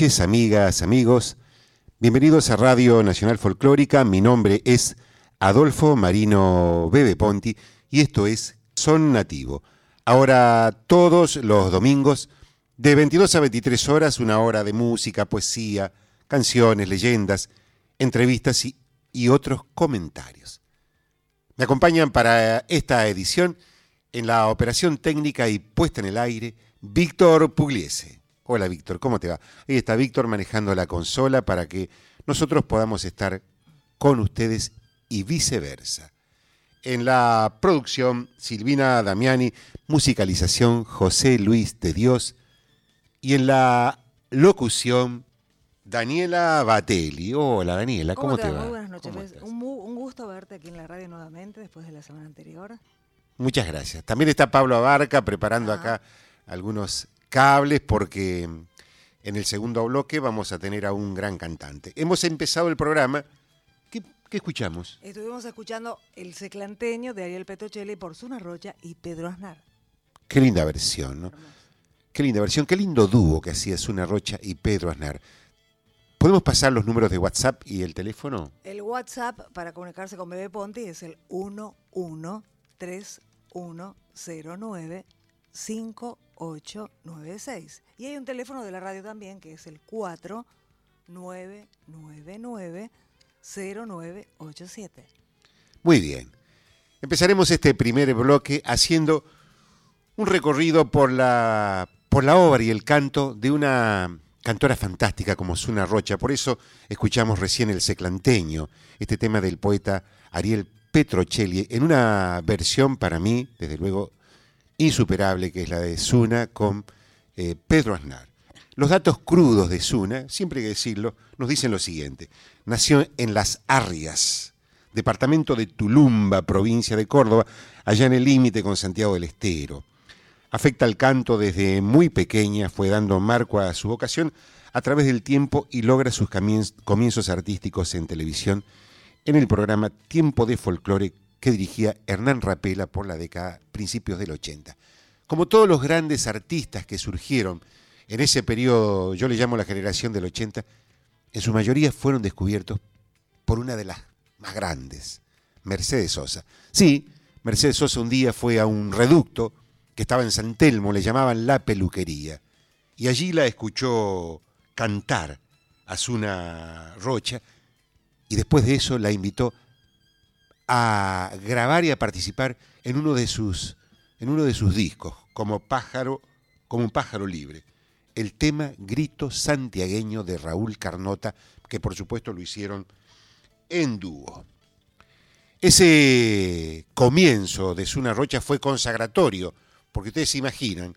Amigas, amigos. Bienvenidos a Radio Nacional Folclórica. Mi nombre es Adolfo Marino Bebe Ponti y esto es Son Nativo. Ahora todos los domingos de 22 a 23 horas una hora de música, poesía, canciones, leyendas, entrevistas y, y otros comentarios. Me acompañan para esta edición en la operación técnica y puesta en el aire Víctor Pugliese. Hola Víctor, ¿cómo te va? Ahí está Víctor manejando la consola para que nosotros podamos estar con ustedes y viceversa. En la producción, Silvina Damiani, musicalización, José Luis de Dios, y en la locución, Daniela Batelli. Hola Daniela, ¿cómo, te, va? Muy buenas noches. Un, un, gusto verte aquí en la radio nuevamente después de la semana anterior. Muchas gracias. También está Pablo Abarca preparando acá algunos cables porque en el segundo bloque vamos a tener a un gran cantante. Hemos empezado el programa. ¿Qué, escuchamos? Estuvimos escuchando El Seclanteño de Ariel Petrocelli por Zuna Rocha y Pedro Aznar. Qué linda versión, ¿no? Qué linda versión, qué lindo dúo que hacía Zuna Rocha y Pedro Aznar. ¿Podemos pasar los números de WhatsApp y el teléfono? El WhatsApp para comunicarse con Bebe Ponti es el 113109 5896. Y hay un teléfono de la radio también que es el 4999-0987. Muy bien. Empezaremos este primer bloque haciendo un recorrido por la, por la obra y el canto de una cantora fantástica como Suna Rocha. Por eso escuchamos recién el seclanteño, este tema del poeta Ariel Petrocelli, en una versión para mí, desde luego, insuperable, que es la de Suna con eh, Pedro Aznar. Los datos crudos de Suna, siempre hay que decirlo, nos dicen lo siguiente. Nació en Las Arrias, departamento de Tulumba, provincia de Córdoba, allá en el límite con Santiago del Estero. Afecta al canto desde muy pequeña, fue dando marco a su vocación a través del tiempo y logra sus comienzos artísticos en televisión en el programa Tiempo de Folclore que dirigía Hernán Rapela por la década principios del 80. Como todos los grandes artistas que surgieron en ese periodo, yo le llamo la generación del 80, en su mayoría fueron descubiertos por una de las más grandes, Mercedes Sosa. Sí, Mercedes Sosa un día fue a un reducto que estaba en San Telmo, le llamaban La Peluquería, y allí la escuchó cantar a Zuna Rocha, y después de eso la invitó a grabar y a participar en uno de sus, en uno de sus discos, como pájaro, como un pájaro libre. El tema Grito Santiagueño de Raúl Carnota, que por supuesto lo hicieron en dúo. Ese comienzo de Zuna Rocha fue consagratorio, porque ustedes se imaginan,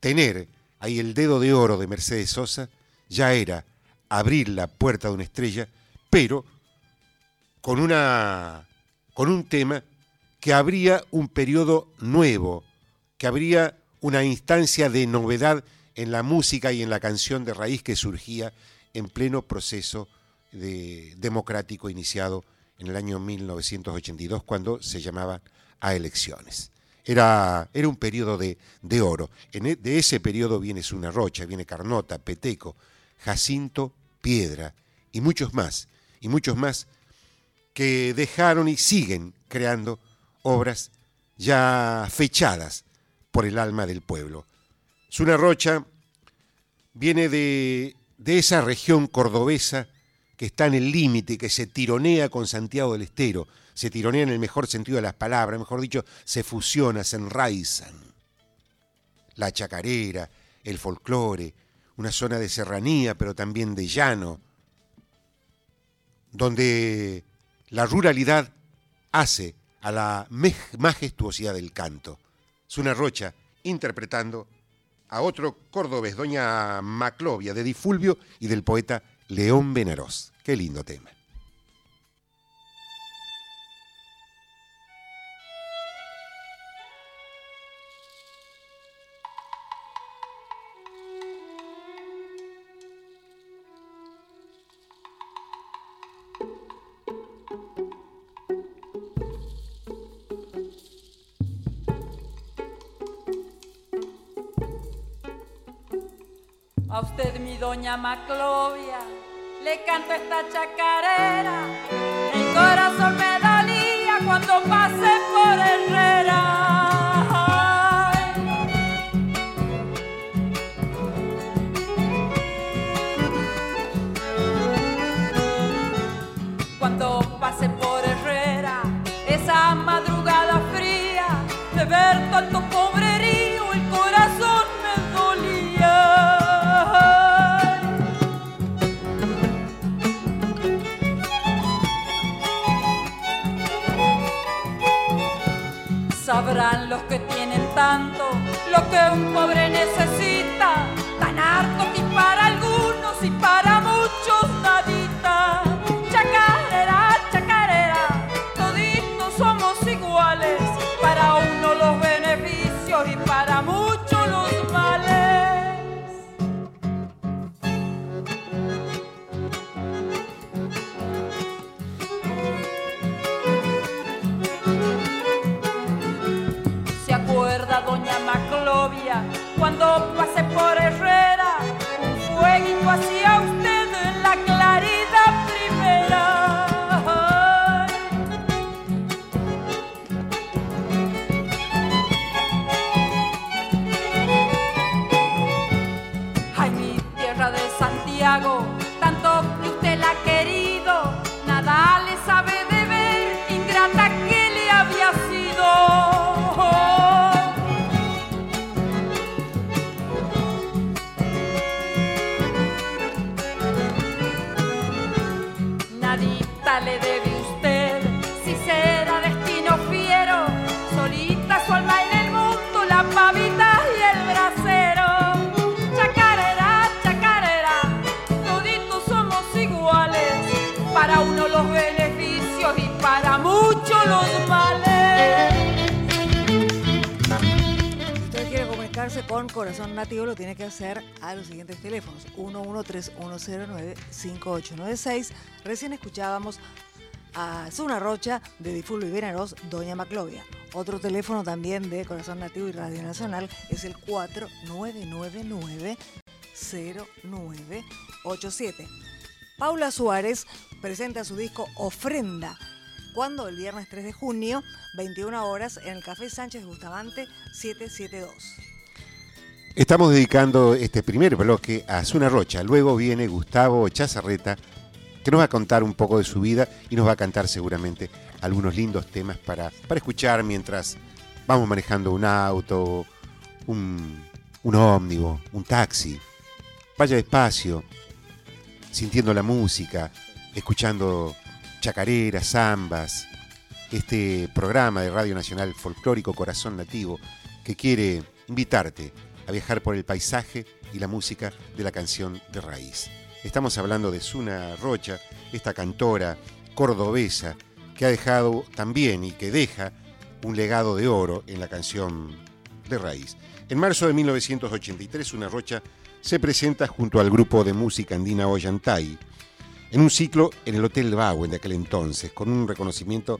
tener ahí el dedo de oro de Mercedes Sosa ya era abrir la puerta de una estrella, pero con una con un tema que habría un periodo nuevo, que habría una instancia de novedad en la música y en la canción de raíz que surgía en pleno proceso de, democrático iniciado en el año 1982 cuando se llamaba a elecciones. Era, era un periodo de, de oro. En e, de ese periodo viene Suna Rocha, viene Carnota, Peteco, Jacinto, Piedra y muchos más, y muchos más que dejaron y siguen creando obras ya fechadas por el alma del pueblo. Zuna Rocha viene de, de esa región cordobesa que está en el límite, que se tironea con Santiago del Estero, se tironea en el mejor sentido de las palabras, mejor dicho, se fusiona, se enraizan. La chacarera, el folclore, una zona de serranía, pero también de llano, donde la ruralidad hace a la majestuosidad del canto. Zuna Rocha interpretando a otro cordobés, doña Maclovia, de Difulvio y del poeta León Benarós. Qué lindo tema. Doña Maclovia, le canto esta chacarera, el corazón me da cuando pase por Herrera. Cuando pase por Herrera, esa madrugada fría de ver tanto Los que tienen tanto lo que un pobre necesita, 113-109-5896. Recién escuchábamos a Zuna Rocha de Difulo y Veneros, Doña Maclovia. Otro teléfono también de Corazón Nativo y Radio Nacional es el 4999-0987. Paula Suárez presenta su disco Ofrenda. Cuando el viernes 3 de junio, 21 horas, en el Café Sánchez Bustamante 772. Estamos dedicando este primer bloque a Zuna Rocha. Luego viene Gustavo Chazarreta, que nos va a contar un poco de su vida y nos va a cantar seguramente algunos lindos temas para, para escuchar mientras vamos manejando un auto, un, un ómnibus, un taxi. Vaya despacio, sintiendo la música, escuchando chacareras, zambas, este programa de Radio Nacional Folclórico Corazón Nativo que quiere invitarte a viajar por el paisaje y la música de la canción de raíz. Estamos hablando de Zuna Rocha, esta cantora cordobesa que ha dejado también y que deja un legado de oro en la canción de raíz. En marzo de 1983, Zuna Rocha se presenta junto al grupo de música andina Ollantay en un ciclo en el Hotel Bagüen de aquel entonces, con un reconocimiento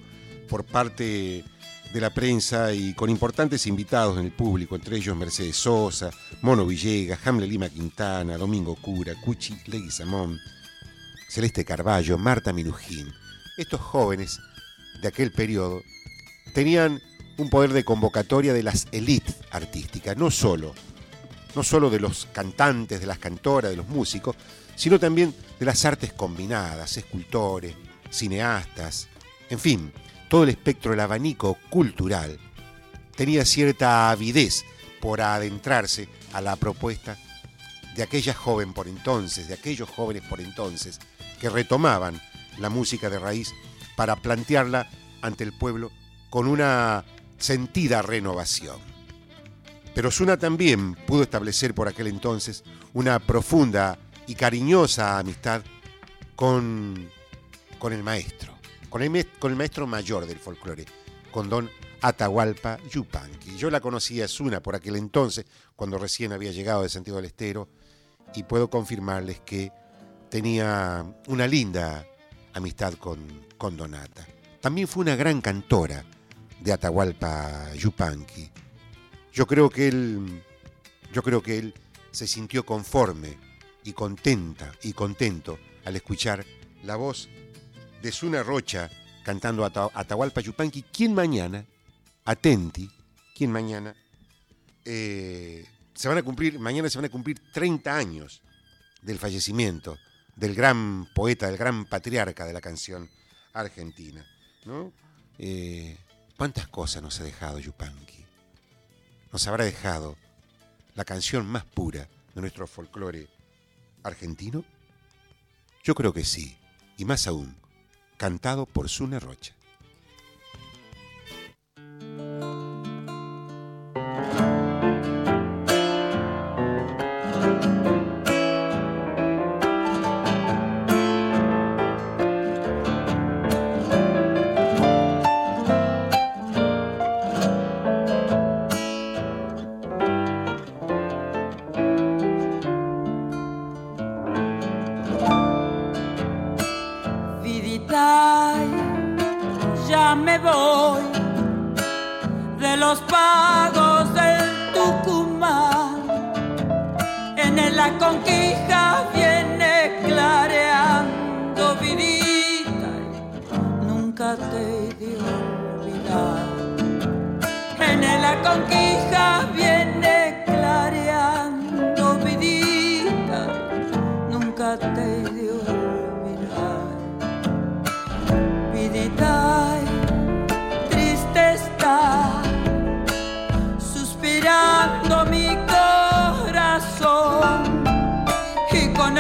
por parte de la prensa y con importantes invitados en el público, entre ellos Mercedes Sosa, Mono Villegas, Hamle Lima Quintana, Domingo Cura, Cuchi Leguizamón, Celeste Carballo, Marta Minujín. Estos jóvenes de aquel periodo tenían un poder de convocatoria de las élites artísticas, no solo, no solo de los cantantes, de las cantoras, de los músicos, sino también de las artes combinadas, escultores, cineastas, en fin, todo el espectro, el abanico cultural, tenía cierta avidez por adentrarse a la propuesta de aquella joven por entonces, de aquellos jóvenes por entonces, que retomaban la música de raíz para plantearla ante el pueblo con una sentida renovación. Pero Zuna también pudo establecer por aquel entonces una profunda y cariñosa amistad con, con el maestro, con el, maestro mayor del folclore, con don Atahualpa Yupanqui. Yo la conocía a Zuna por aquel entonces, cuando recién había llegado de Santiago del Estero, y puedo confirmarles que tenía una linda amistad con, con Donata. También fue una gran cantora de Atahualpa Yupanqui. Yo creo que él, yo creo que él se sintió conforme y contenta y contento al escuchar la voz de Zuna Rocha cantando Ata- Atahualpa Yupanqui, quien mañana, atenti, quien mañana, eh, se van a cumplir, mañana se van a cumplir 30 años del fallecimiento del gran poeta, del gran patriarca de la canción argentina. ¿no? Eh, ¿Cuántas cosas nos ha dejado Yupanqui? Nos habrá dejado la canción más pura de nuestro folclore argentino? Yo creo que sí, y más aún, cantado por Sune Rocha. De los pagos del Tucumán. En la conquista viene clareando vidita, nunca te he de olvidar. En la conquista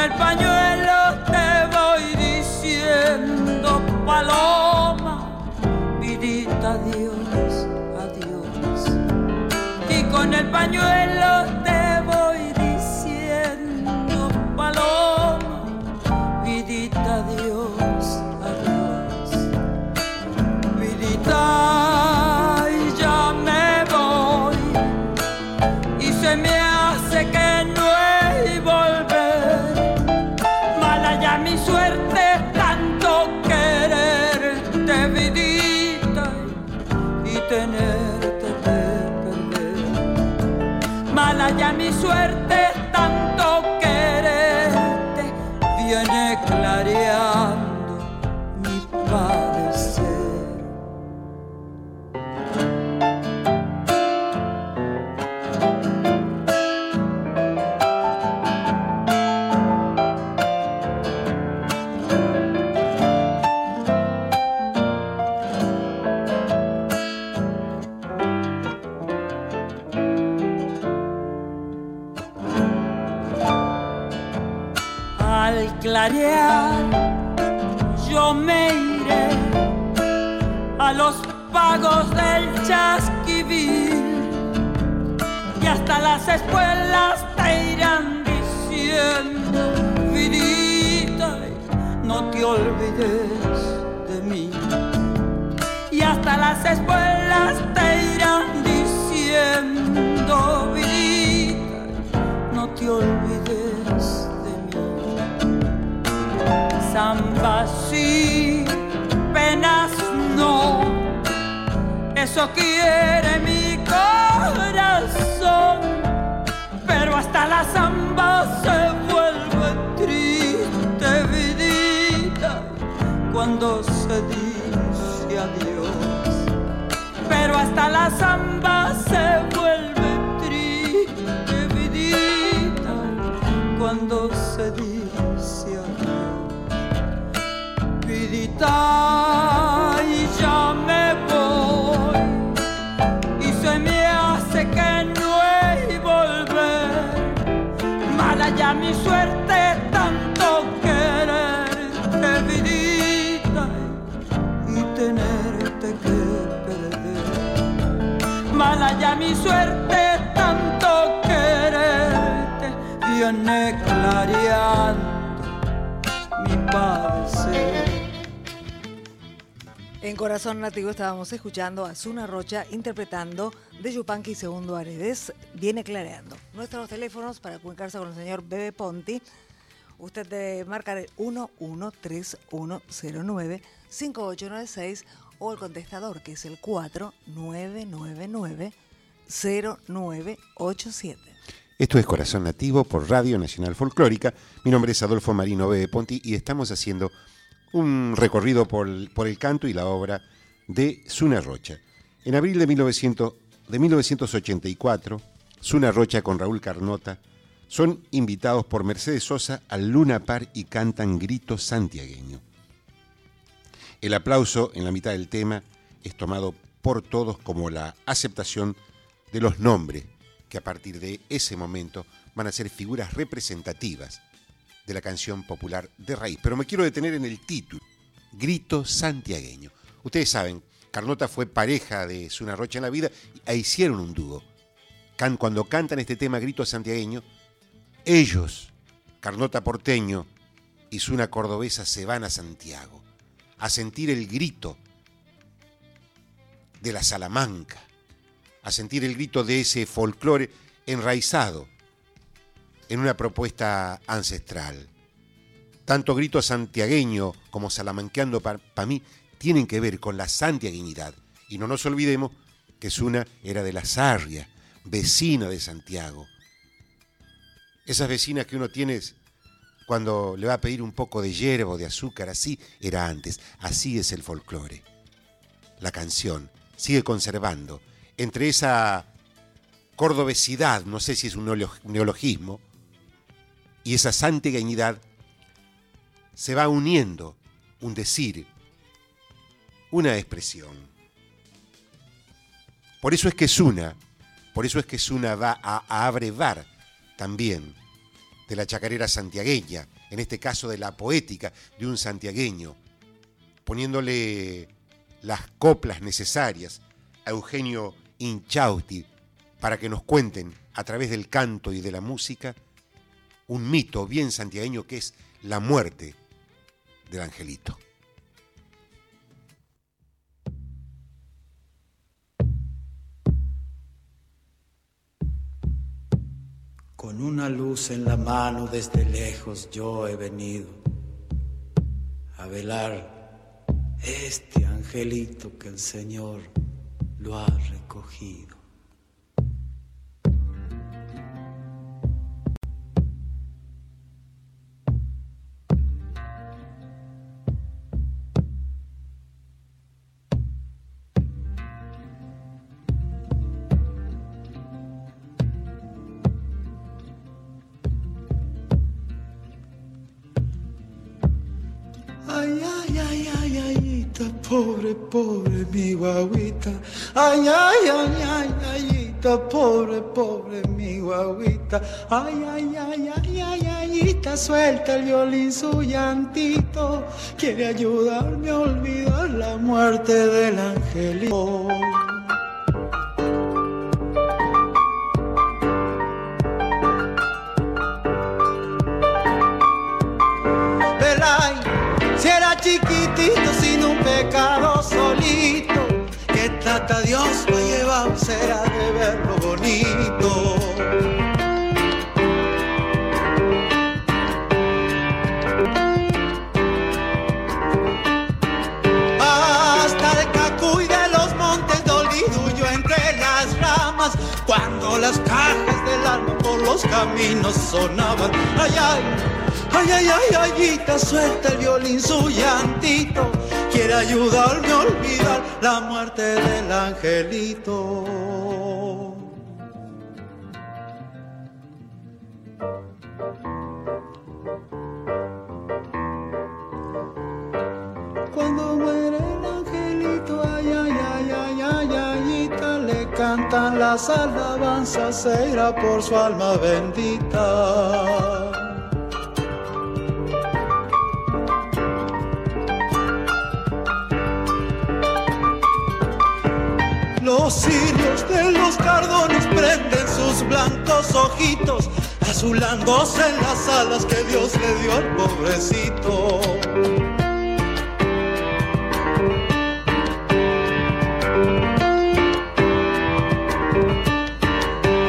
el pañuelo te voy diciendo paloma, vidita adiós, adiós. Y con el pañuelo Yo me iré a los pagos del chasquivil y hasta las escuelas te irán diciendo, vidita, no te olvides de mí. Y hasta las escuelas te irán diciendo, vidita, no te olvides Samba sí, penas no, eso quiere mi corazón, pero hasta la samba se vuelve triste, vidita, cuando se dice adiós. Pero hasta la samba se vuelve triste, vidita, cuando se dice y ya me voy. Y se me hace que no he volver. Mala ya mi suerte tanto quererte vidita y tenerte que perder. Mala ya mi suerte tanto quererte viene clareando En Corazón Nativo estábamos escuchando a Zuna Rocha interpretando de Yupanqui Segundo Aredes, Viene Clareando. Nuestros teléfonos para comunicarse con el señor Bebe Ponti, usted debe marcar el 113109-5896 o el contestador que es el 4999-0987. Esto es Corazón Nativo por Radio Nacional Folclórica. Mi nombre es Adolfo Marino B. Ponti y estamos haciendo un recorrido por el, canto y la obra de Zuna Rocha. En abril de, 1900 de 1984, Zuna Rocha con Raúl Carnota son invitados por Mercedes Sosa al Luna Par y cantan Grito Santiagueño. El aplauso en la mitad del tema es tomado por todos como la aceptación de los nombres que a partir de ese momento van a ser figuras representativas de la canción popular de raíz. Pero me quiero detener en el título, Grito Santiagueño. Ustedes saben, Carnota fue pareja de Zuna Rocha en la vida e hicieron un dúo. cuando cantan este tema Grito Santiagueño, ellos, Carnota porteño y Zuna cordobesa, se van a Santiago a sentir el grito de la Salamanca, a sentir el grito de ese folclore enraizado en una propuesta ancestral. Tanto grito santiagueño como salamanqueando para mí tienen que ver con la santiagueñidad. Y no nos olvidemos que Zuna era de la Sarria, vecina de Santiago. Esas vecinas que uno tiene cuando le va a pedir un poco de hierba o de azúcar, así era antes, así es el folclore. La canción sigue conservando entre esa cordobesidad, no sé si es un neologismo, y esa santiagueñidad se va uniendo un decir, una expresión. Por eso es que Suna, por eso es que Suna va a, a abrevar también de la chacarera santiagueña, en este caso de la poética de un santiagueño, poniéndole las coplas necesarias a Eugenio Inchausti para que nos cuenten a través del canto y de la música un mito bien santiagueño que es la muerte del angelito. Con una luz en la mano desde lejos yo he venido a velar este angelito que el Señor lo ha recogido. Ay, ay, ay, ay, ayita, pobre, pobre mi guaguita. Ay, ay, ay, ay, ay, ayita, suelta el violín su llantito. Quiere ayudarme a olvidar la muerte del angelito. Dios lo lleva será de verlo bonito. Hasta el cacuy de los montes yo entre las ramas, cuando las cajas del alma por los caminos sonaban, ay ay Ay, ay, ay, ayita, suelta el violín su llantito. Quiere ayudarme a olvidar la muerte del angelito. Cuando muere el angelito, ay, ay, ay, ay, ay, ayita, le cantan las alabanzas, será por su alma bendita. Los de los cardones prenden sus blancos ojitos, azulándose en las alas que Dios le dio al pobrecito.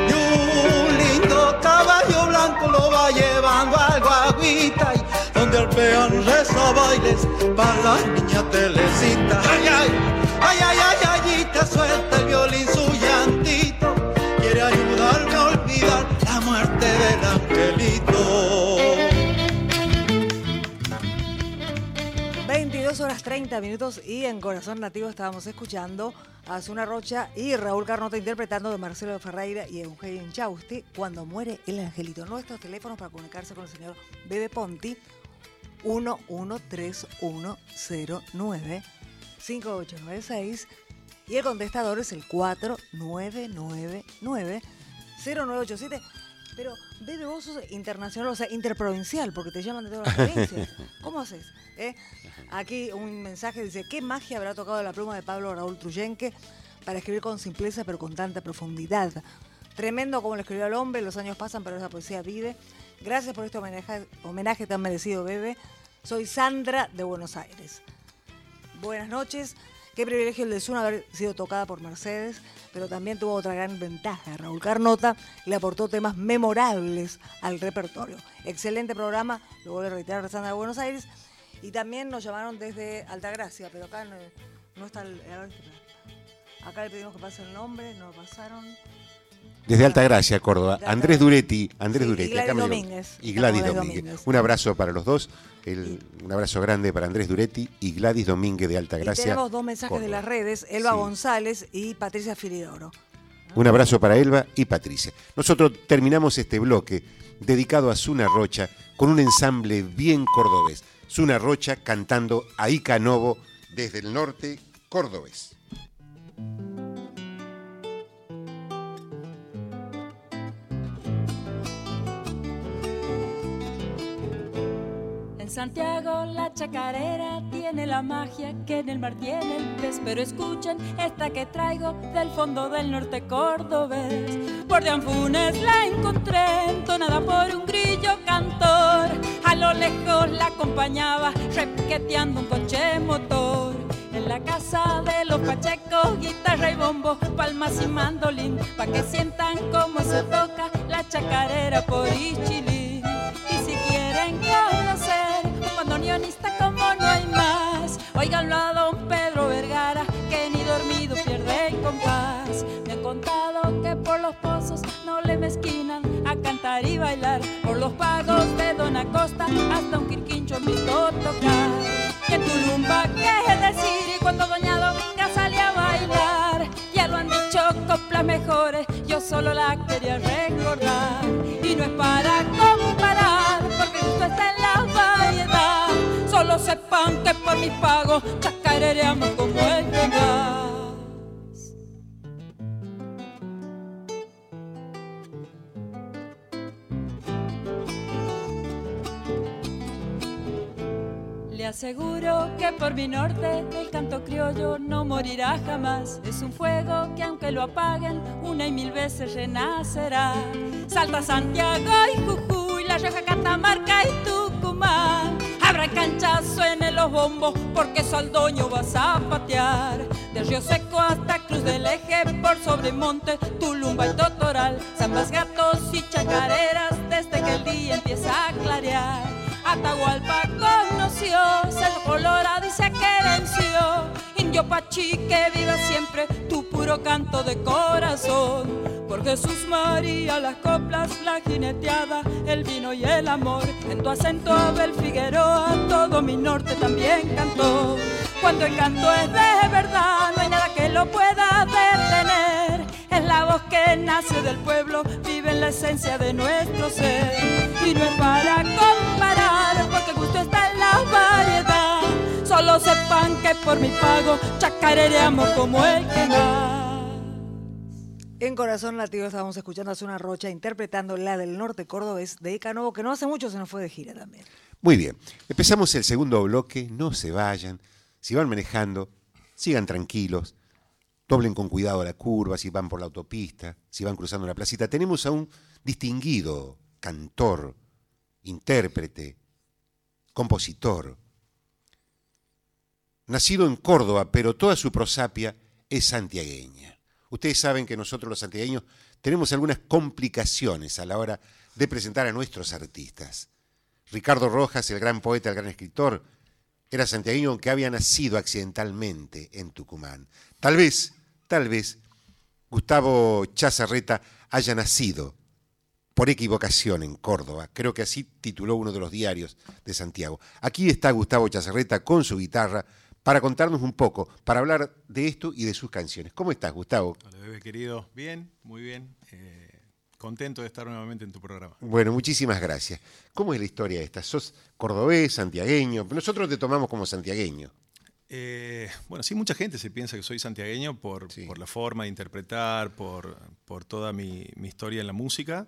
Y un lindo caballo blanco lo va llevando al guaguita y donde arpean reza bailes para la niña telecita. Ay, ay, ay, ay, ay suelta el violín su llantito, quiere ayudarme a olvidar la muerte del angelito. 22 horas 30 minutos y en Corazón Nativo estábamos escuchando a Zuna Rocha y Raúl Carnota interpretando de Marcelo Ferreira y Eugenio Chausti cuando muere el angelito. Nuestros teléfonos para comunicarse con el señor Bebe Ponti 113109 5896 y el contestador es el 4999 0987. Pero, Bebe, vos sos internacional, o sea, interprovincial, porque te llaman de todas las provincias. ¿Cómo haces? eh? Aquí un mensaje dice, ¿qué magia habrá tocado la pluma de Pablo Raúl Truyenque para escribir con simpleza pero con tanta profundidad? Tremendo como lo escribió el hombre, los años pasan pero esa poesía vive. Gracias por este homenaje, homenaje tan merecido, Bebe. Soy Sandra de Buenos Aires. Buenas noches. Qué privilegio el de Zuna haber sido tocada por Mercedes, pero también tuvo otra gran ventaja. Raúl Carnota le aportó temas memorables al repertorio. Excelente programa, lo vuelvo a reiterar, Sandra de Buenos Aires. Y también nos llamaron desde Altagracia, pero acá no, está el... ver, Acá le pedimos que pase el nombre, no lo pasaron. Desde Altagracia, Córdoba, Andrés. Duretti, Andrés Sí, y Duretti, Gladys acá Domínguez. y Gladys Domínguez. Domínguez. Un abrazo para los dos, el- un abrazo grande para Andrés Duretti y Gladys Domínguez de Y Altagracia. tenemos dos mensajes de las redes, Elba Sí. González y Patricia Filidoro. Un abrazo para Elba y Patricia. Nosotros terminamos este bloque dedicado a Zuna Rocha con un ensamble bien cordobés. Zuna Rocha cantando a Ica Novo desde el norte cordobés. Santiago la chacarera tiene la magia que en el mar tiene el pez, pero escuchen esta que traigo del fondo del norte cordobés. Por de Anfunes la encontré entonada por un grillo cantor. A lo lejos la acompañaba repiqueteando un coche motor. En la casa de los pachecos, guitarra y bombo, palmas y mandolín, pa' que sientan cómo se toca la chacarera por Ichilín. Y si quieren bandoneonista como no hay más, oiganlo a don Pedro Vergara, que ni dormido pierde el compás. Me han contado que por los pozos no le mezquinan a cantar y bailar, por los pagos de Don Acosta hasta un quirquincho han visto tocar. En Tulumba, qué decir, y cuando Doña Dominga sale a bailar, ya lo han dicho coplas mejores, yo solo la quería recordar. Y no es para comparar, porque justo está en. Solo sepan que por mis pagos chacarereamos como el más. Le aseguro que por mi norte el canto criollo no morirá jamás. Es un fuego que aunque lo apaguen una y mil veces renacerá. Salta Santiago y Jujuy, La Rioja, Catamarca y Tucumán. Habrá canchazo en los bombos porque Saldoño vas a patear. De Río Seco hasta Cruz del Eje, por Sobremonte, Tulumba y Totoral. Zambas, gatos y chacareras desde que el día empieza a clarear. Atahualpa conoció, Cerro Colorado y se querenció. Indio Pachi que viva siempre tu puro canto de corazón. Por Jesús María las coplas, la jineteada, el vino y el amor. En tu acento Abel Figueroa todo mi norte también cantó. Cuando el canto es de verdad, no hay nada que lo pueda detener. Es la voz que nace del pueblo, vive en la esencia de nuestro ser. Y no es para comparar, Solo sepan que por mi pago chacarereamos como el que más. En Corazón Latido estábamos escuchando a Zuna Rocha interpretando la del norte cordobés de Ica Novo, que no hace mucho se nos fue de gira también. Muy bien, empezamos el segundo bloque, no se vayan, si van manejando, sigan tranquilos, doblen con cuidado la curva, si van por la autopista, si van cruzando la placita. Tenemos a un distinguido cantor, intérprete, compositor, nacido en Córdoba, pero toda su prosapia es santiagueña. Ustedes saben que nosotros los santiagueños tenemos algunas complicaciones a la hora de presentar a nuestros artistas. Ricardo Rojas, el gran poeta, el gran escritor, era santiagueño aunque había nacido accidentalmente en Tucumán. Tal vez, tal vez, Gustavo Chazarreta haya nacido por equivocación en Córdoba. Creo que así tituló uno de los diarios de Santiago. Aquí está Gustavo Chazarreta con su guitarra para contarnos un poco, para hablar de esto y de sus canciones. ¿Cómo estás, Gustavo? Hola, bebé querido. Bien, muy bien. Eh, contento de estar nuevamente en tu programa. Bueno, muchísimas gracias. ¿Cómo es la historia esta? ¿Sos cordobés, santiagueño? Nosotros te tomamos como santiagueño. Eh, bueno, sí, mucha gente se piensa que soy santiagueño por, Sí. por la forma de interpretar, por, por toda mi, mi historia en la música.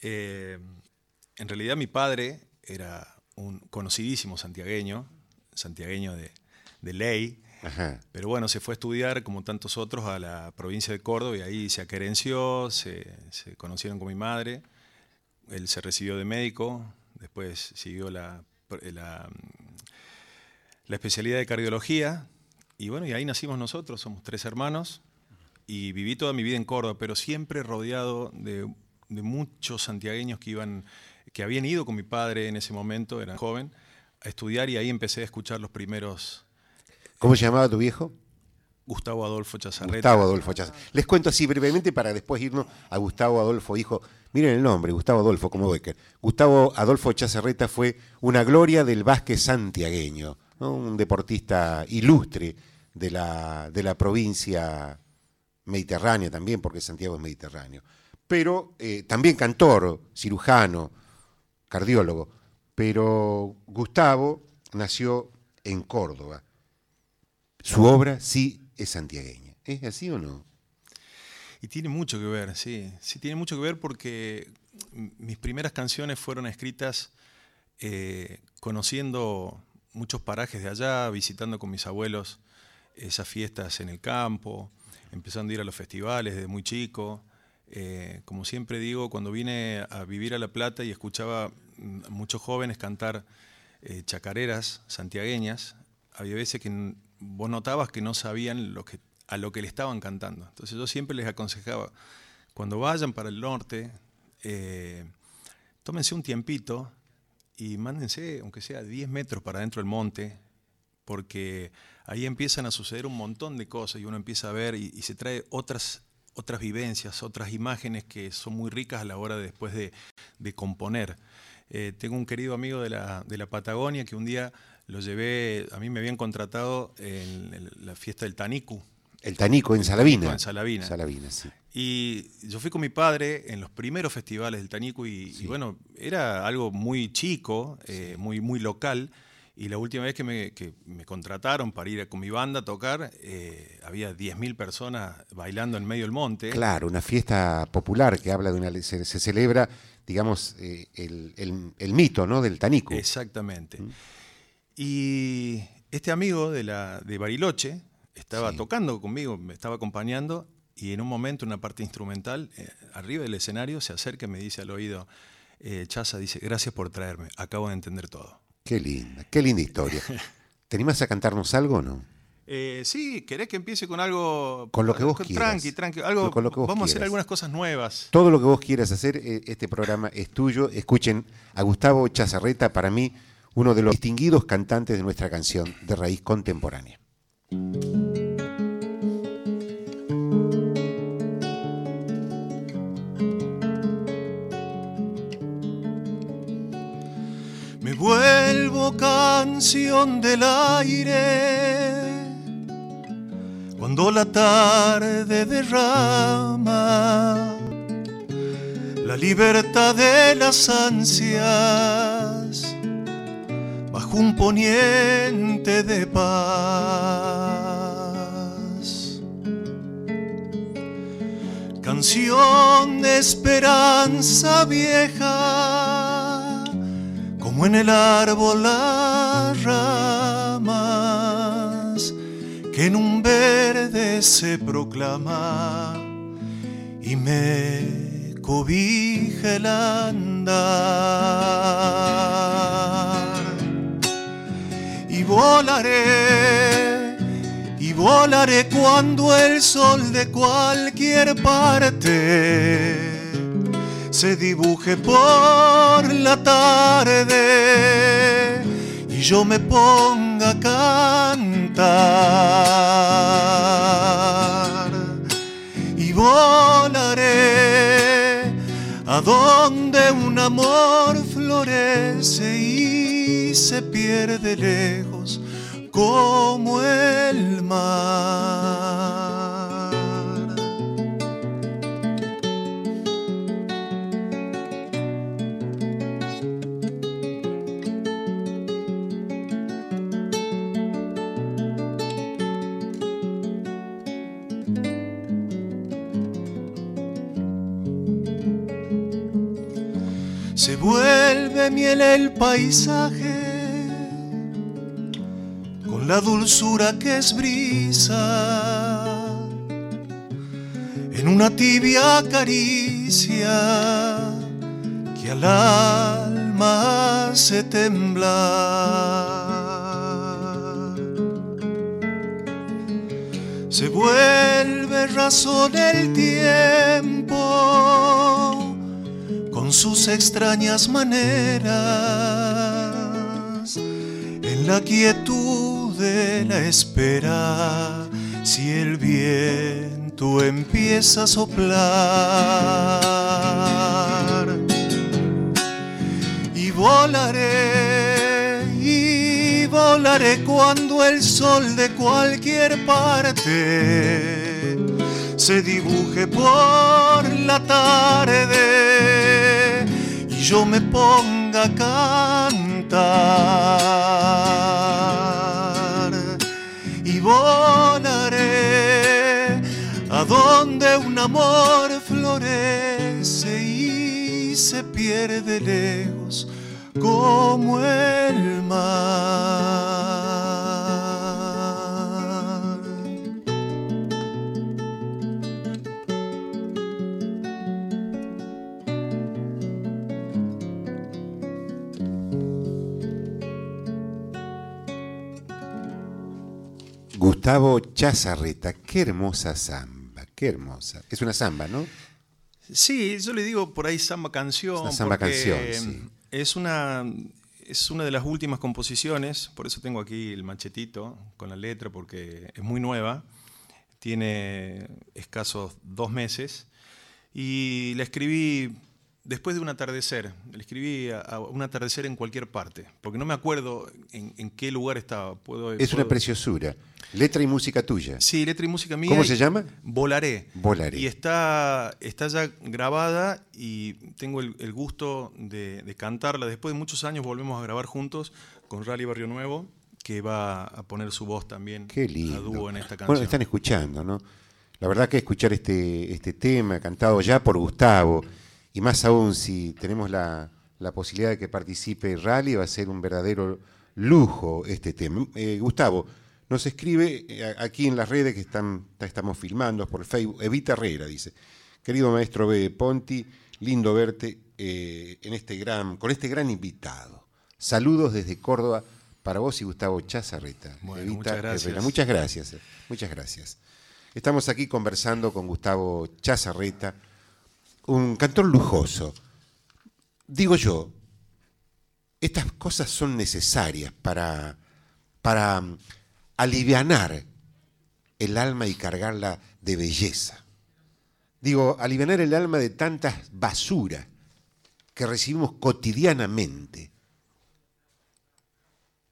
Eh, en realidad mi padre era un conocidísimo santiagueño, santiagueño de, de ley, Ajá. pero bueno, se fue a estudiar como tantos otros a la provincia de Córdoba y ahí se aquerenció, se, se conocieron con mi madre, él se recibió de médico, después siguió la, la, la especialidad de cardiología y bueno, y ahí nacimos nosotros, somos tres hermanos y viví toda mi vida en Córdoba, pero siempre rodeado de, de muchos santiagueños que iban, que habían ido con mi padre en ese momento, era joven, a estudiar y ahí empecé a escuchar los primeros ¿Cómo se llamaba tu viejo? Gustavo Adolfo Chazarreta. Gustavo Adolfo Chaz. Les cuento así brevemente para después irnos a Gustavo Adolfo, hijo. Miren el nombre, Gustavo Adolfo, como Becker. Gustavo Adolfo Chazarreta fue una gloria del básquet santiagueño, ¿no? un deportista ilustre de la, de la provincia mediterránea también, porque Santiago es mediterráneo. Pero eh, también cantor, cirujano, cardiólogo. Pero Gustavo nació en Córdoba. Su obra sí es santiagueña. ¿Es así o no? Y tiene mucho que ver, sí. Sí, tiene mucho que ver porque mis primeras canciones fueron escritas eh, conociendo muchos parajes de allá, visitando con mis abuelos esas fiestas en el campo, empezando a ir a los festivales desde muy chico. Eh, como siempre digo, cuando vine a vivir a La Plata y escuchaba a muchos jóvenes cantar eh, chacareras santiagueñas, había veces que vos notabas que no sabían a lo que le estaban cantando. Entonces yo siempre les aconsejaba, cuando vayan para el norte, eh, tómense un tiempito y mándense, aunque sea 10 metros para adentro del monte, porque ahí empiezan a suceder un montón de cosas y uno empieza a ver y, se trae otras, otras vivencias, otras imágenes que son muy ricas a la hora de, después de, de componer. Eh, tengo un querido amigo de la, de la Patagonia que un día lo llevé, a mí me habían contratado en, la fiesta del Tanicu. El Tanico en Salavina. En Salavina. Salavina, sí. Y yo fui con mi padre en los primeros festivales del Tanicu y, y bueno, era algo muy chico, eh, muy, muy local. Y la última vez que me, que me contrataron para ir con mi banda a tocar, eh, había 10.000 personas bailando en medio del monte. Claro, una fiesta popular que habla de una. Se, se celebra, digamos, eh, el, el- el mito ¿no? del Tanico. Exactamente. Y este amigo de, la, de Bariloche estaba Sí. tocando conmigo, me estaba acompañando, y en un momento, una parte instrumental, eh, arriba del escenario, se acerca y me dice al oído, eh, Chaza dice, gracias por traerme, acabo de entender todo. Qué linda, qué linda historia. ¿Te animás a cantarnos algo o no? Eh, sí, ¿querés que empiece con algo? Con lo que vos Tranqui, quieras. tranqui, algo, Con lo que vos vamos a hacer algunas cosas nuevas. Todo lo que vos quieras hacer, este programa es tuyo. Escuchen a Gustavo Chazarreta, para mí, uno de los distinguidos cantantes de nuestra canción de raíz contemporánea. Me vuelvo canción del aire cuando la tarde derrama la libertad de las ansias bajo un poniente de paz. Canción de esperanza vieja como en el árbol las ramas que en un verde se proclama y me cobija el andar y volaré, y volaré cuando el sol de cualquier parte se dibuje por la tarde y yo me ponga a cantar. Y volaré a donde un amor florece y se pierde lejos como el mar. Se vuelve miel el paisaje la dulzura que es brisa en una tibia caricia que al alma hace temblar. Se vuelve razón el tiempo con sus extrañas maneras, en la quietud la espera, si el viento empieza a soplar. Y volaré, y volaré cuando el sol de cualquier parte se dibuje por la tarde y yo me ponga a cantar donde un amor florece y se pierde lejos como el mar. Gustavo Chazarreta, qué hermosa samba, qué hermosa. Es una samba, ¿no? Sí, yo le digo por ahí samba canción. Es una samba canción, sí. Es una, es una de las últimas composiciones, por eso tengo aquí el machetito con la letra, porque es muy nueva, tiene escasos dos meses, y la escribí después de un atardecer, la escribí a, a un atardecer en cualquier parte, porque no me acuerdo en, en qué lugar estaba. Puedo, Es una preciosura. Letra y música tuya. Sí, letra y música mía. ¿Cómo se llama? Volaré. Volaré. Y está, está ya grabada y tengo el, el gusto de, de cantarla. Después de muchos años volvemos a grabar juntos con Rally Barrio Nuevo, que va a poner su voz también Qué lindo. a dúo en esta canción. Bueno, están escuchando, ¿no? La verdad que escuchar este, este tema cantado ya por Gustavo, y más aún si tenemos la, la posibilidad de que participe Rally, va a ser un verdadero lujo este tema. Eh, Gustavo, nos escribe eh, aquí en las redes que están, ta- estamos filmando por Facebook, Evita Herrera dice, querido maestro B. Ponti, lindo verte eh, en este gran, con este gran invitado. Saludos desde Córdoba para vos y Gustavo Chazarreta. Bueno, muchas gracias. Herrera. Muchas gracias, muchas gracias. Estamos aquí conversando con Gustavo Chazarreta, un cantor lujoso. Digo yo, estas cosas son necesarias para, para mm, alivianar el alma y cargarla de belleza. Digo, alivianar el alma de tantas basuras que recibimos cotidianamente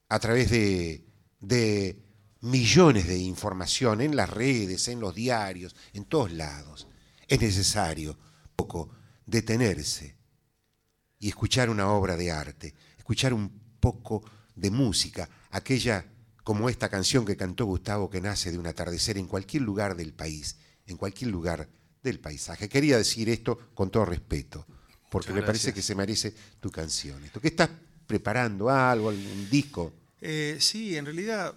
a través de, de millones de información en las redes, en los diarios, en todos lados. Es necesario poco detenerse y escuchar una obra de arte, escuchar un poco de música, aquella como esta canción que cantó Gustavo que nace de un atardecer en cualquier lugar del país, en cualquier lugar del paisaje. Quería decir esto con todo respeto, porque me parece que se merece tu canción. Esto, ¿Qué estás preparando? ¿Algo? ¿Un disco? Eh, sí, en realidad,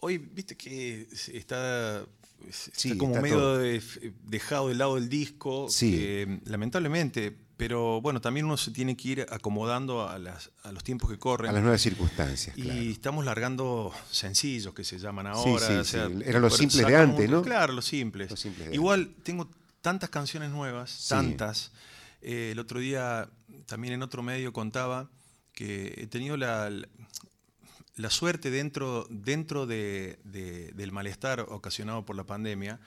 hoy viste que está, está Sí, como está medio de- dejado de lado el disco, Sí. que, lamentablemente, pero bueno, también uno se tiene que ir acomodando a, las- a los tiempos que corren. A las nuevas circunstancias, Y claro. estamos largando sencillos que se llaman ahora. sí, o sea. Eran los simples de antes, ¿no? Claro, los simples. Los simples de Igual tengo tantas canciones nuevas, tantas. Eh, el otro día también en otro medio contaba que he tenido la, la- suerte dentro, dentro de- de- del malestar ocasionado por la pandemia,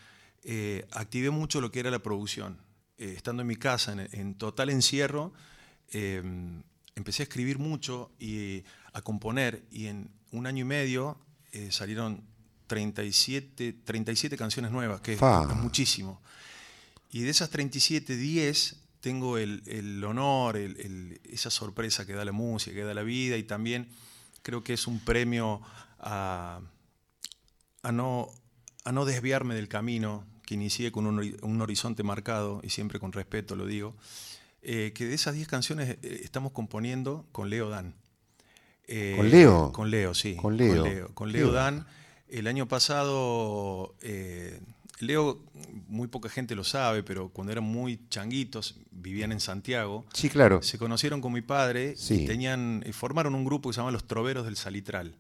eh, activé mucho lo que era la producción. Eh, estando en mi casa, en, en total encierro, eh, empecé a escribir mucho y a componer y en un año y medio eh, salieron 37, 37 canciones nuevas, que Fa. es muchísimo. Y de esas 37, 10 tengo el, el honor, el- el- esa sorpresa que da la música, que da la vida y también creo que es un premio a, a no, a no desviarme del camino que inicié con un, un horizonte marcado y siempre con respeto lo digo, eh, que de esas 10 canciones eh, estamos componiendo con Leo Dan. Eh, ¿Con Leo? Con Leo, sí. Con Leo. Con Leo, con Leo. Dan. El año pasado, eh, Leo, muy poca gente lo sabe, pero cuando eran muy changuitos, vivían en Santiago, Sí, claro. se conocieron con mi padre Sí. y tenían, eh, formaron un grupo que se llama Los Troveros del Salitral.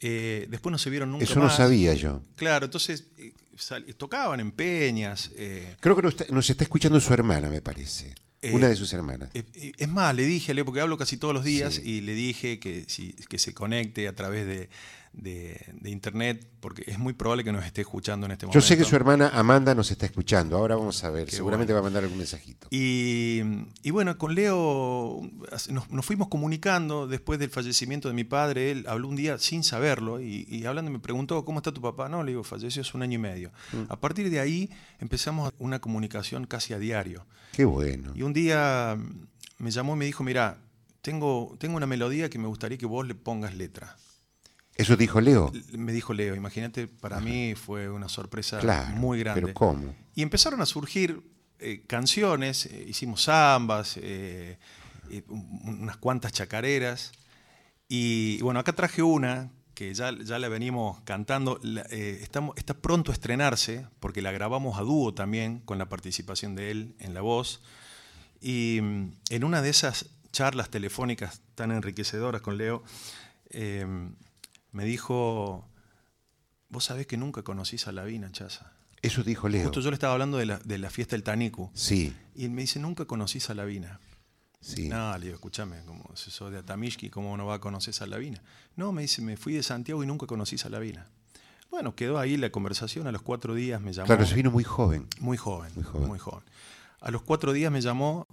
Eh, después no se vieron nunca Eso no sabía yo. Claro, entonces eh, sal- tocaban en peñas. eh, Creo que nos está, nos está escuchando su hermana, me parece. Una de sus hermanas. Es más, le dije a Leo, porque hablo casi todos los días, Sí. y le dije que, si, que se conecte a través de, de- de internet, porque es muy probable que nos esté escuchando en este Yo momento. sé que su hermana Amanda nos está escuchando. Ahora vamos a ver. Qué Seguramente bueno. va a mandar algún mensajito. Y, y bueno, con Leo nos, nos fuimos comunicando después del fallecimiento de mi padre. Él habló un día sin saberlo y, y hablando me preguntó, ¿cómo está tu papá? No, le digo, falleció hace un año y medio. A partir de ahí empezamos una comunicación casi a diario. Qué bueno. Y un día mm, me llamó y me dijo, mira, tengo, tengo una melodía que me gustaría que vos le pongas letra. Eso dijo Leo. Me dijo Leo, imagínate, para mí fue una sorpresa Claro. muy grande. Pero ¿cómo? Y empezaron a surgir eh, canciones, eh, hicimos zambas, eh, un- unas cuantas chacareras. Y bueno, acá traje una que ya, ya la venimos cantando. La- estamos, está pronto a estrenarse, porque la grabamos a dúo también, con la participación de él en la voz. Y mm, en una de esas charlas telefónicas tan enriquecedoras con Leo, me dijo, vos sabés que nunca conocí Salavina, Chaza. Eso dijo Leo. Justo yo le estaba hablando de la, de la fiesta del Tanicu. Sí, Y él me dice, nunca conocí Salavina. sí. No, le digo, escúchame, como si sos de Atamishki, ¿cómo no va a conocer Salavina? No, me dice, me fui de Santiago y nunca conocí Salavina. Bueno, quedó ahí la conversación, a los cuatro días me llamó. Claro, se vino muy joven. Muy joven, Muy muy joven. joven. A los cuatro días me llamó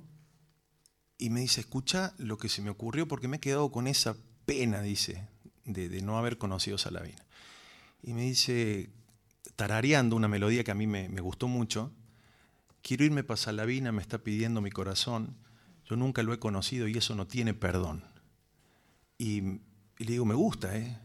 y me dice, escucha lo que se me ocurrió porque me he quedado con esa pena, dice, de, de no haber conocido Salavina. Y me dice, tarareando una melodía que a mí me, me gustó mucho, quiero irme para Salavina, me está pidiendo mi corazón, yo nunca lo he conocido y eso no tiene perdón. Y, y le digo, me gusta, ¿eh?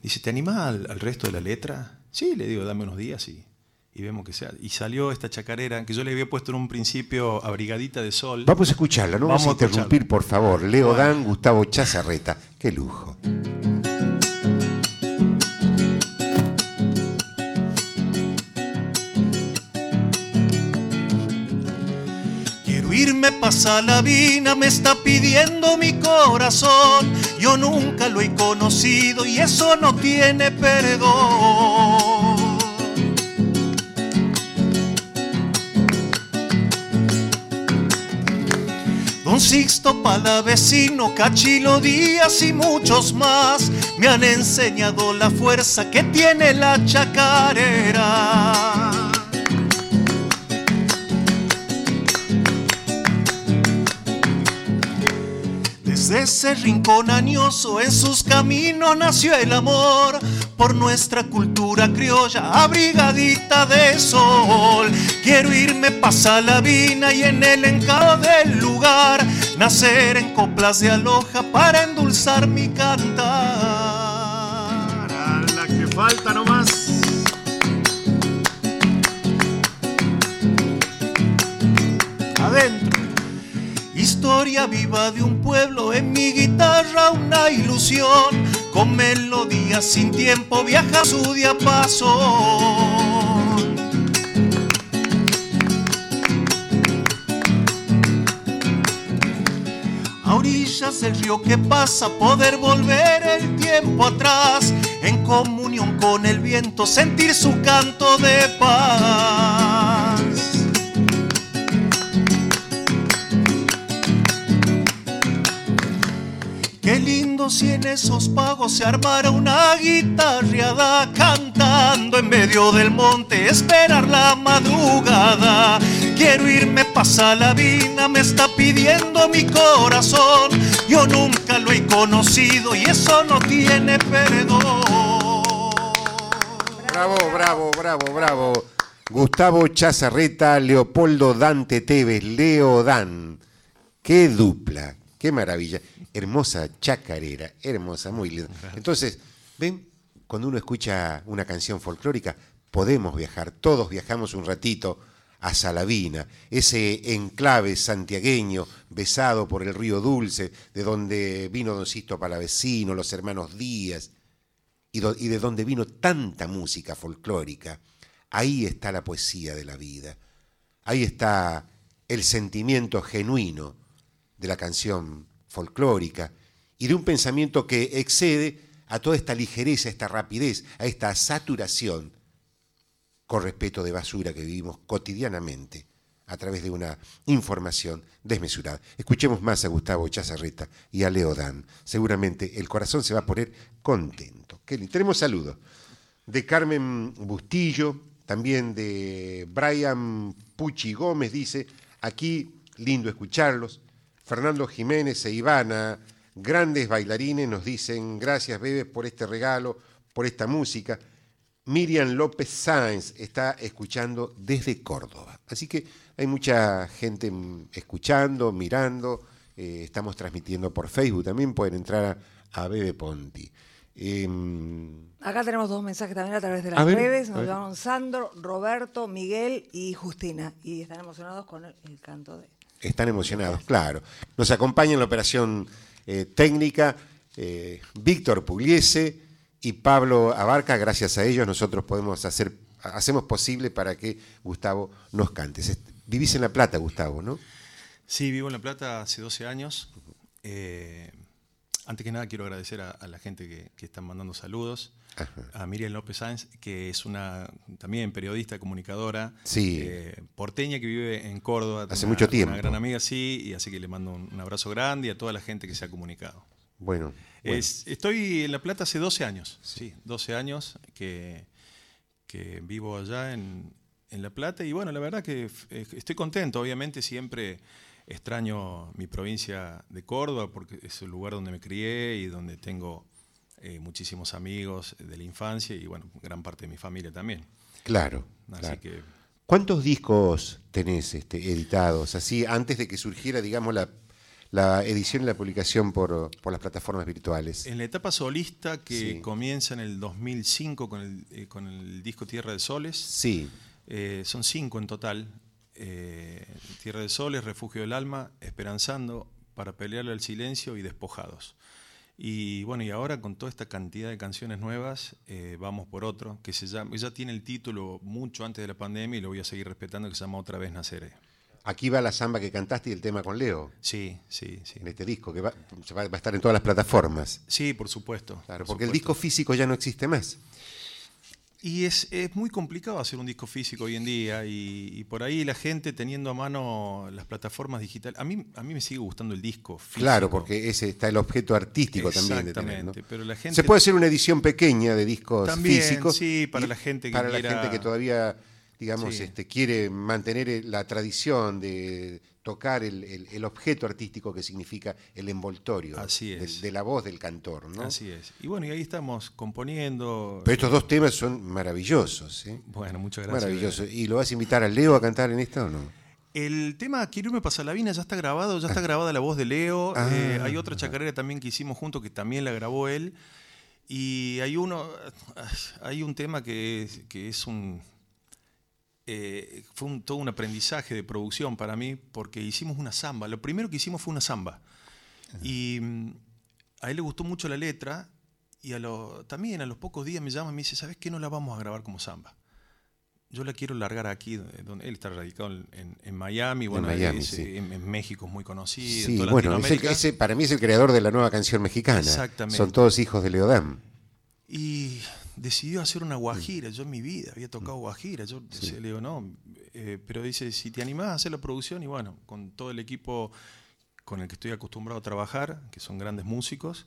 Dice, ¿te animás al, al resto de la letra? Sí, le digo, dame unos días y, y vemos que sea. Y salió esta chacarera que yo le había puesto en un principio abrigadita de sol. Vamos a escucharla, no vamos, Vamos a a interrumpir, por favor. Leo Dan, Gustavo Chazarreta. Qué lujo. Quiero irme pa' Salavina, me está pidiendo mi corazón. Yo nunca lo he conocido y eso no tiene perdón. Don Sixto Palavecino, Cachilo Díaz y muchos más me han enseñado la fuerza que tiene la chacarera. Desde ese rincón añoso en sus caminos nació el amor por nuestra cultura criolla, abrigadita de sol. Quiero irme pa' Salavina y en el encado del lugar nacer en coplas de aloja para endulzar mi cantar. A la que falta nomás. Adentro. Historia viva de un pueblo en mi guitarra, una ilusión. Con melodía sin tiempo viaja su diapasón. A orillas del río que pasa, poder volver el tiempo atrás. En comunión con el viento, sentir su canto de paz. Lindo si en esos pagos se armara una guitarreada cantando en medio del monte, esperar la madrugada. Quiero irme pasa la vida, me está pidiendo mi corazón. Yo nunca lo he conocido y eso no tiene perdón. Bravo, bravo, bravo, bravo. Gustavo Chazarreta, Leopoldo Dante Tevez, Leo Dan. Qué dupla, qué maravilla. Hermosa chacarera, hermosa, muy linda. Entonces, ven, cuando uno escucha una canción folclórica, podemos viajar, todos viajamos un ratito a Salavina, ese enclave santiagueño besado por el río Dulce, de donde vino Don Sisto Palavecino, los hermanos Díaz, y, do- y de donde vino tanta música folclórica. Ahí está la poesía de la vida. Ahí está el sentimiento genuino de la canción folclórica y de un pensamiento que excede a toda esta ligereza, a esta rapidez, a esta saturación con respeto de basura que vivimos cotidianamente a través de una información desmesurada. Escuchemos más a Gustavo Chazarreta y a Leo Dan. Seguramente el corazón se va a poner contento. Qué lindo. Tenemos saludos de Carmen Bustillo, también de Brian Pucci Gómez, dice, aquí lindo escucharlos. Fernando Jiménez e Ivana, grandes bailarines, nos dicen, gracias Bebes por este regalo, por esta música. Miriam López Sáenz está escuchando desde Córdoba. Así que hay mucha gente escuchando, mirando. eh, estamos transmitiendo por Facebook también. Pueden entrar a, a Bebe Ponti. Em, Acá tenemos dos mensajes también a través de las ver, redes. Nos llaman Sandro, Roberto, Miguel y Justina. Y están emocionados con el, el canto de. Están emocionados, claro. Nos acompaña en la operación eh, técnica eh, Víctor Pugliese y Pablo Abarca. Gracias a ellos nosotros podemos hacer, hacemos posible para que Gustavo nos cante. Vivís en La Plata, Gustavo, ¿no? Sí, vivo en La Plata hace 12 años. Eh, antes que nada quiero agradecer a, a la gente que, que están mandando saludos. A Miriam López Sáenz, que es una también periodista, comunicadora, Sí. eh, porteña que vive en Córdoba. Hace una- mucho tiempo. Una gran amiga, sí, y así que le mando un, un abrazo grande y a toda la gente que se ha comunicado. Bueno, bueno. Es- estoy en La Plata hace 12 años, sí, 12 años que, que vivo allá en, en La Plata y bueno, la verdad que eh, estoy contento, obviamente siempre extraño mi provincia de Córdoba porque es el lugar donde me crié y donde tengo eh, muchísimos amigos de la infancia y bueno, gran parte de mi familia también. claro. Así claro. que ¿Cuántos discos tenés este, editados? Así, antes de que surgiera, digamos, la, la edición y la publicación por, por las plataformas virtuales. en la etapa solista que Sí. comienza en el 2005 con el, eh, con el disco Tierra de Soles, Sí, Eh, son cinco en total. Eh, Tierra de Soles, Refugio del Alma, Esperanzando, Para pelearle al silencio y Despojados. Y bueno, y ahora con toda esta cantidad de canciones nuevas, eh, vamos por otro, que se llama, ya tiene el título mucho antes de la pandemia y lo voy a seguir respetando, que se llama Otra vez Naceré. aquí va la samba que cantaste y el tema con Leo, Sí, sí, sí. en este disco, que va, va- a estar en todas las plataformas. Sí, por supuesto. Claro, por porque el disco físico ya no existe más. Y es, es muy complicado hacer un disco físico hoy en día y, y por ahí la gente teniendo a mano las plataformas digitales. A mí, a mí me sigue gustando el disco físico. Claro, porque ese está el objeto artístico también tener, ¿no? Exactamente, pero la gente- Se puede hacer una edición pequeña de discos También, físicos. sí, para la gente que para la gente que todavía, digamos, Sí. este, quiere mantener eh, la tradición de tocar el, el- el objeto artístico que significa el envoltorio Así del- es. de la voz del cantor, ¿no? Así es. Y bueno, y ahí estamos componiendo. Pero estos dos temas son maravillosos, ¿eh? Bueno, muchas gracias. Maravillosos. ¿Y lo vas a invitar a Leo a cantar en esta o no? El tema Quiero irme pasa la vina ya está grabado, ya está grabada la voz de Leo. Ah. Eh, hay otra chacarera también que hicimos juntos que también la grabó él. Y hay uno, hay un tema que, es- que es un. Eh, fue un- todo un aprendizaje de producción para mí porque hicimos una samba. Lo primero que hicimos fue una samba. Y mm, a él le gustó mucho la letra y a lo, también a los pocos días me llama y me dice, ¿sabes qué? No la vamos a grabar como samba. Yo la quiero largar aquí, donde donde él está radicado en, Miami, bueno, Miami, es, sí. eh, en, en México es muy conocido. Sí, toda bueno, es el- ese, para mí es el creador de la nueva canción mexicana. Exactamente. Son todos hijos de Leodam. Y decidió hacer una guajira. Yo en mi vida había tocado guajira. Yo decía, le digo, no. eh, pero dice, si te animás a hacer la producción, y bueno, con todo el equipo con el que estoy acostumbrado a trabajar, que son grandes músicos,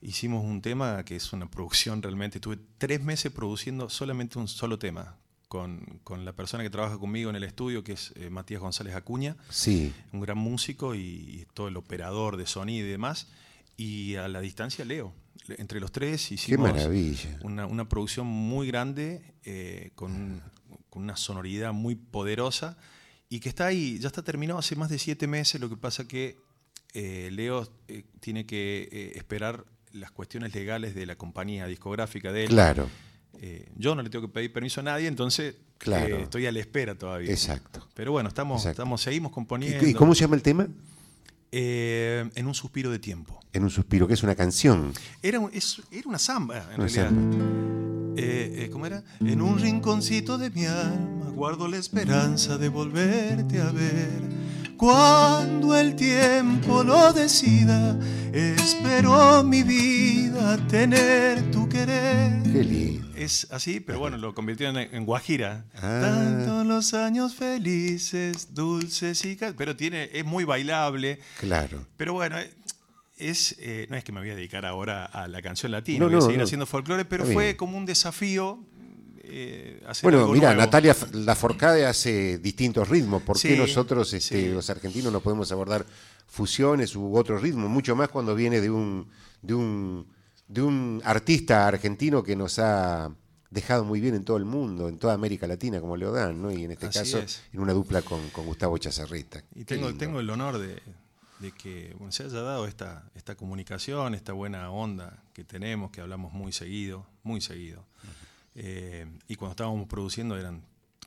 hicimos un tema que es una producción realmente. Tuve tres meses produciendo solamente un solo tema. Con, con la persona que trabaja conmigo en el estudio, que es eh, Matías González Acuña, Sí, un gran músico y, y todo el operador de sonido y demás. Y a la distancia Leo. Entre los tres hicimos una, una producción muy grande, eh, con, con una sonoridad muy poderosa y que está ahí, ya está terminado hace más de siete meses. Lo que pasa que eh, Leo eh, tiene que esperar las cuestiones legales de la compañía discográfica de él. Claro, Eh, yo no le tengo que pedir permiso a nadie, entonces Claro. eh, estoy a la espera todavía. exacto. Pero bueno, estamos, Exacto. estamos seguimos ¿Y, componiendo. y cómo se llama el tema? Eh, en un suspiro de tiempo. En un suspiro, que es una canción. Era, un- es- era una samba, en Una realidad. samba. Eh, eh, ¿Cómo era? En un rinconcito de mi alma guardo la esperanza de volverte a ver. Cuando el tiempo lo decida, espero mi vida tener tu querer. Qué lindo. Es así, pero bueno, lo convirtieron en, en guajira. Ah, Tantos los años felices, dulces y Pero tiene, es muy bailable. claro. Pero bueno, es, eh, no es que me voy a dedicar ahora a la canción latina, No, voy a seguir no. haciendo folclore, pero Está fue bien. como un desafío eh, hacer Bueno, algo mira, nuevo. Natalia Laforcade hace distintos ritmos. ¿Por qué Sí, nosotros, este, sí. los argentinos, no podemos abordar fusiones u otros ritmos? Mucho más cuando viene de un, de un, de un artista argentino que nos ha dejado muy bien en todo el mundo, en toda América Latina, como Leodán, ¿no? Y en este Así caso, es. en una dupla con, con Gustavo Chazarreta. Y tengo, tengo el honor de, de que bueno, se haya dado esta, esta comunicación, esta buena onda que tenemos, que hablamos muy seguido, muy seguido. Eh, y cuando estábamos produciendo eran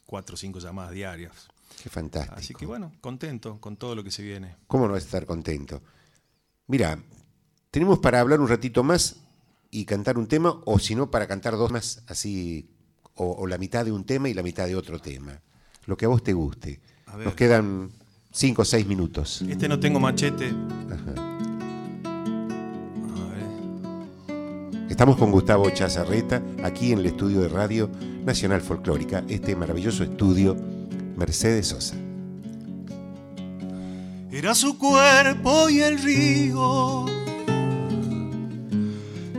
cuatro o cinco llamadas diarias. Qué fantástico. Así que bueno, contento con todo lo que se viene. ¿Cómo no vas a estar contento? Mira, tenemos para hablar un ratito más y cantar un tema, o si no, para cantar dos más, así, o, o la mitad de un tema y la mitad de otro tema. Lo que a vos te guste. A ver. Nos quedan cinco o seis minutos. Este no tengo machete. Ajá. Estamos con Gustavo Chazarreta, aquí en el estudio de Radio Nacional Folclórica, este maravilloso estudio Mercedes Sosa. Era su cuerpo y el río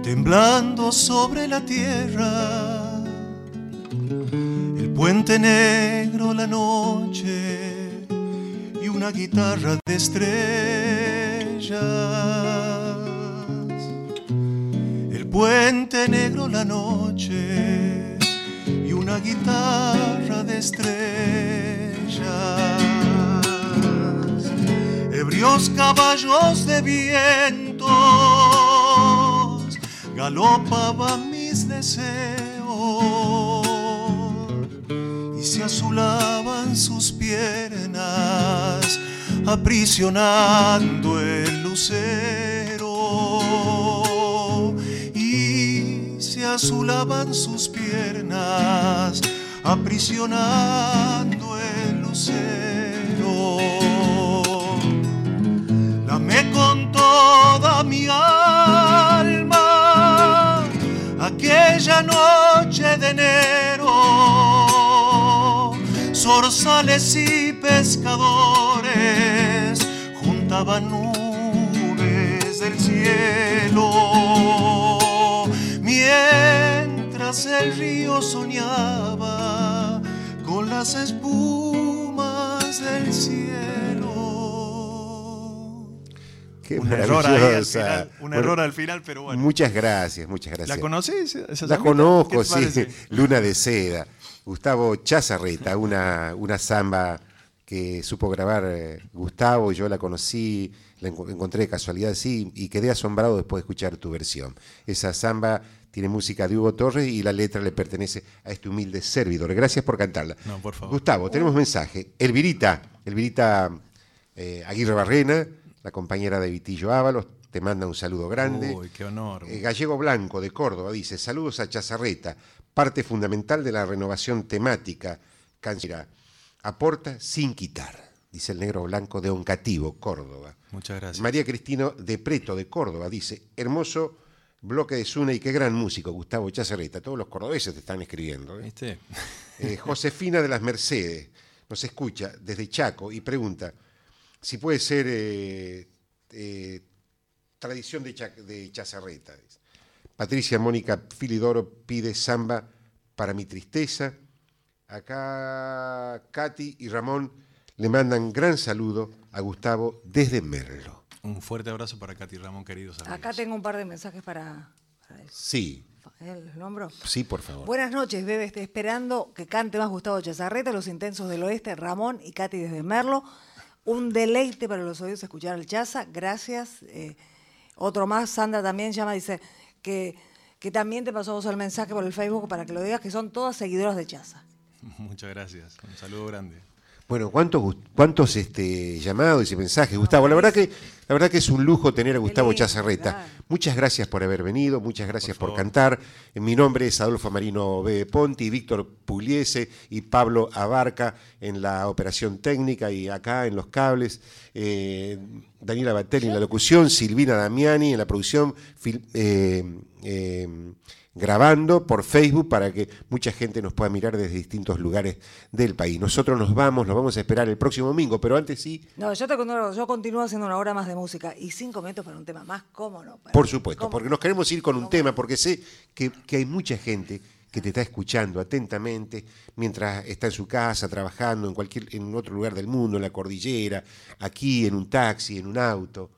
temblando sobre la tierra. El puente negro, la noche y una guitarra de estrellas. Noche y una guitarra de estrellas. Ebrios caballos de vientos galopaban mis deseos y se azulaban sus piernas aprisionando el lucero azulaban sus piernas aprisionando el lucero Dame con toda mi alma aquella noche de enero. Zorzales y pescadores juntaban nubes del cielo. El río soñaba con las espumas del cielo. Qué Un error ahí al final, un Bueno, error al final, pero bueno. Muchas gracias, muchas gracias. ¿La conoces? esa La conozco, ¿Qué te sí. Luna de Seda. Gustavo Chazarreta, una, una samba que supo grabar eh, Gustavo, yo la conocí, la enco- encontré de casualidad, sí, y quedé asombrado después de escuchar tu versión. Esa samba tiene música de Hugo Torres y la letra le pertenece a este humilde servidor. Gracias por cantarla. No, por favor. Gustavo, tenemos mensaje. Elvirita, Elvirita eh, Aguirre Barrena, la compañera de Vitillo Ábalos, te manda un saludo grande. Uy, qué honor. Eh, Gallego Blanco de Córdoba dice, saludos a Chazarreta, parte fundamental de la renovación temática, canción, aporta sin quitar, dice el negro blanco de Oncativo, Córdoba. Muchas gracias. María Cristino de Preto de Córdoba dice, hermoso bloque de Zuna y qué gran músico, Gustavo Chazarreta, todos los cordobeses te están escribiendo. ¿eh? ¿Viste? Eh, Josefina de las Mercedes nos escucha desde Chaco y pregunta si puede ser eh, eh, tradición de, Cha- de dice. Patricia Mónica Filidoro pide samba para mi tristeza. Acá Katy y Ramón le mandan gran saludo a Gustavo desde Merlo. Un fuerte abrazo para Katy Ramón, queridos amigos. Acá tengo un par de mensajes para, para eso. Sí. ¿Los nombro? sí, por favor. Buenas noches, Bebe. Estoy esperando que cante más Gustavo Chazarreta, Los Intensos del Oeste, Ramón y Katy desde Merlo. Un deleite para los oídos escuchar al Chaza. Gracias. Eh, otro más, Sandra también llama, dice que, que también te pasó vos el mensaje por el Facebook para que lo digas, que son todas seguidoras de Chaza. Muchas gracias. Un saludo grande. Bueno, ¿cuántos, cuántos este, llamados y mensajes, Gustavo? La verdad, que, la verdad que es un lujo tener a Gustavo Chazarreta. Muchas gracias por haber venido, muchas gracias por, cantar. Mi nombre es Adolfo Marino B. Ponti, Víctor Pugliese y Pablo Abarca en la operación técnica y acá en los cables. Eh, Daniela Batelli en la locución, Silvina Damiani en la producción, fil- eh, eh, grabando por Facebook para que mucha gente nos pueda mirar desde distintos lugares del país. Nosotros nos vamos, nos vamos a esperar el próximo domingo, pero antes sí, No, yo, te, yo continúo haciendo una hora más de música y cinco minutos para un tema más, ¿cómo no? Para- por supuesto, ¿cómo porque no? nos queremos ir con un ¿Cómo tema, porque sé que, que hay mucha gente que te está escuchando atentamente mientras está en su casa, trabajando en cualquier, en otro lugar del mundo, en la cordillera, aquí, en un taxi, en un auto.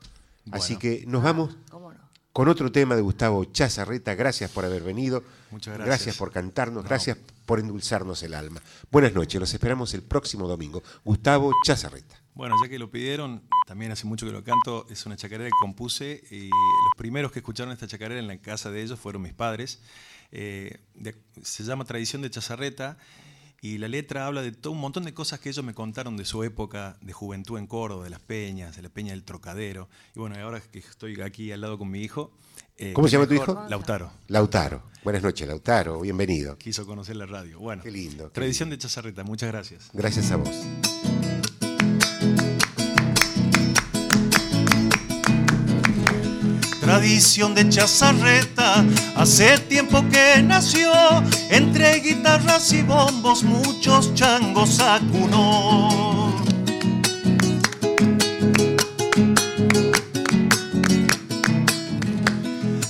Así que nos vamos ¿Cómo no? con otro tema de Gustavo Chazarreta. Gracias por haber venido. Muchas gracias. por cantarnos. No. Gracias por endulzarnos el alma. Buenas noches. Los esperamos el próximo domingo. Gustavo Chazarreta. Bueno, ya que lo pidieron, también hace mucho que lo canto, es una chacarera que compuse y los primeros que escucharon esta chacarera en la casa de ellos fueron mis padres. Eh, de- se llama Tradición de Chazarreta y la letra habla de todo un montón de cosas que ellos me contaron de su época de juventud en Córdoba, de las peñas, de la peña del Trocadero. Y bueno, ahora que estoy aquí al lado con mi hijo. eh, ¿Cómo se llama tu hijo? Lautaro. Lautaro. Buenas noches, Lautaro. Bienvenido. Quiso conocer la radio. Bueno, Qué lindo, qué Tradición de Chazarreta, muchas gracias. Gracias a vos. Tradición de chazarreta, hace tiempo que nació, entre guitarras y bombos muchos changos acunó.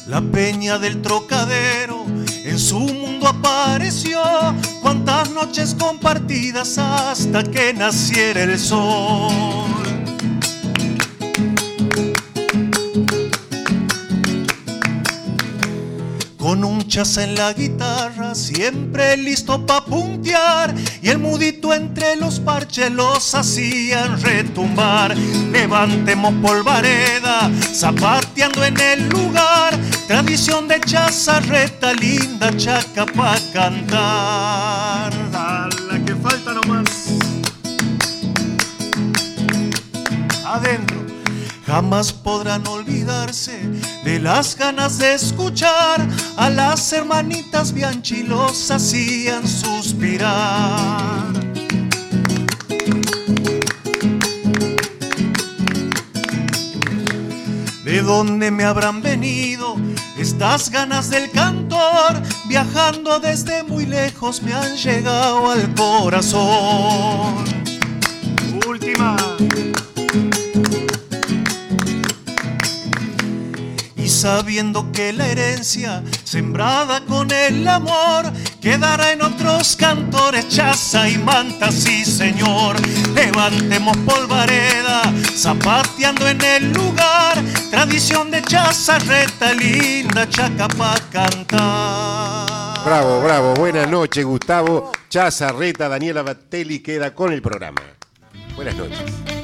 La peña del trocadero en su mundo apareció, cuántas noches compartidas hasta que naciera el sol. Con un chaza en la guitarra, siempre listo pa' puntear. Y el mudito entre los parches los hacían retumbar. Levantemos polvareda, zapateando en el lugar. Tradición de chazarreta, linda chaca pa' cantar. Jamás podrán olvidarse de las ganas de escuchar a las hermanitas Bianchi los hacían suspirar. ¿De dónde me habrán venido estas ganas del cantor? Viajando desde muy lejos me han llegado al corazón. Última. Sabiendo que la herencia sembrada con el amor quedará en otros cantores, chaza y manta, sí señor. Levantemos polvareda, zapateando en el lugar, tradición de chazarreta, linda chaca pa' cantar. Bravo, bravo. Buenas noches, Gustavo Chazarreta. Daniela Batelli queda con el programa. Buenas noches.